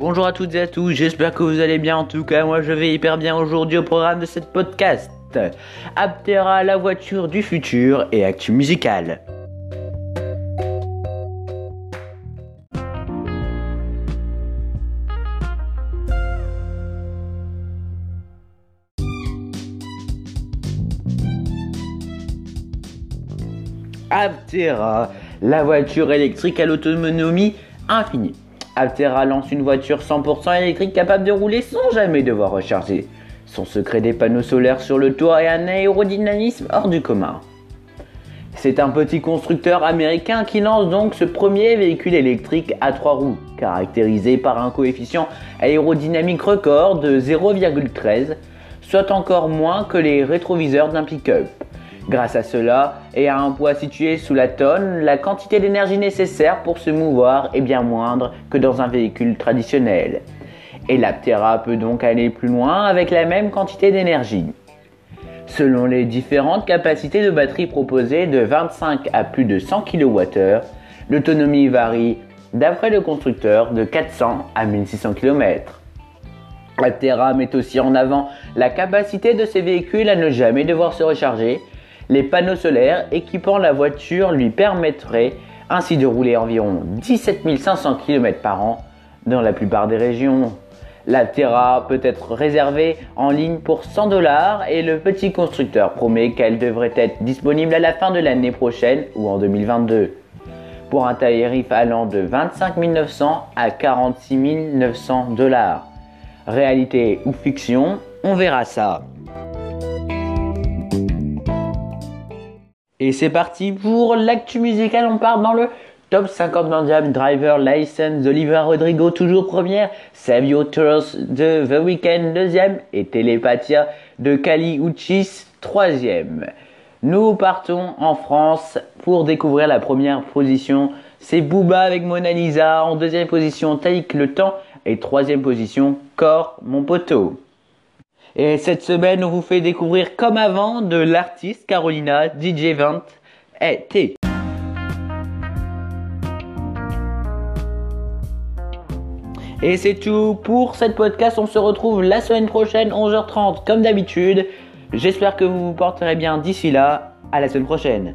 Bonjour à toutes et à tous, j'espère que vous allez bien. En tout cas, moi je vais hyper bien aujourd'hui au programme de cette podcast. Aptera, la voiture du futur et actu musical. Aptera, la voiture électrique à l'autonomie infinie. Aptera lance une voiture 100% électrique capable de rouler sans jamais devoir recharger. Son secret des panneaux solaires sur le toit et un aérodynamisme hors du commun. C'est un petit constructeur américain qui lance donc ce premier véhicule électrique à trois roues, caractérisé par un coefficient aérodynamique record de 0,13, soit encore moins que les rétroviseurs d'un pick-up. Grâce à cela, et à un poids situé sous la tonne, la quantité d'énergie nécessaire pour se mouvoir est bien moindre que dans un véhicule traditionnel. Et l'Aptera peut donc aller plus loin avec la même quantité d'énergie. Selon les différentes capacités de batterie proposées de 25 à plus de 100 kWh, l'autonomie varie, d'après le constructeur, de 400 à 1600 km. Aptera met aussi en avant la capacité de ces véhicules à ne jamais devoir se recharger les panneaux solaires équipant la voiture lui permettraient ainsi de rouler environ 17 500 km par an dans la plupart des régions. La Terra peut être réservée en ligne pour 100 dollars et le petit constructeur promet qu'elle devrait être disponible à la fin de l'année prochaine ou en 2022 pour un tarif allant de 25 900 à 46 900 dollars. Réalité ou fiction, on verra ça. Et c'est parti pour l'actu musical. On part dans le top 50 mondial driver license d'Oliver Rodrigo, toujours première. Save Your Tours de The Weeknd, deuxième. Et Telepathia de Kali Uchis, troisième. Nous partons en France pour découvrir la première position. C'est Booba avec Mona Lisa. En deuxième position, Taïk Le Temps. Et troisième position, Corps, mon poteau. Et cette semaine, on vous fait découvrir comme avant de l'artiste Carolina DJ 20 et T. Et c'est tout pour cette podcast. On se retrouve la semaine prochaine, 11h30, comme d'habitude. J'espère que vous vous porterez bien d'ici là. À la semaine prochaine.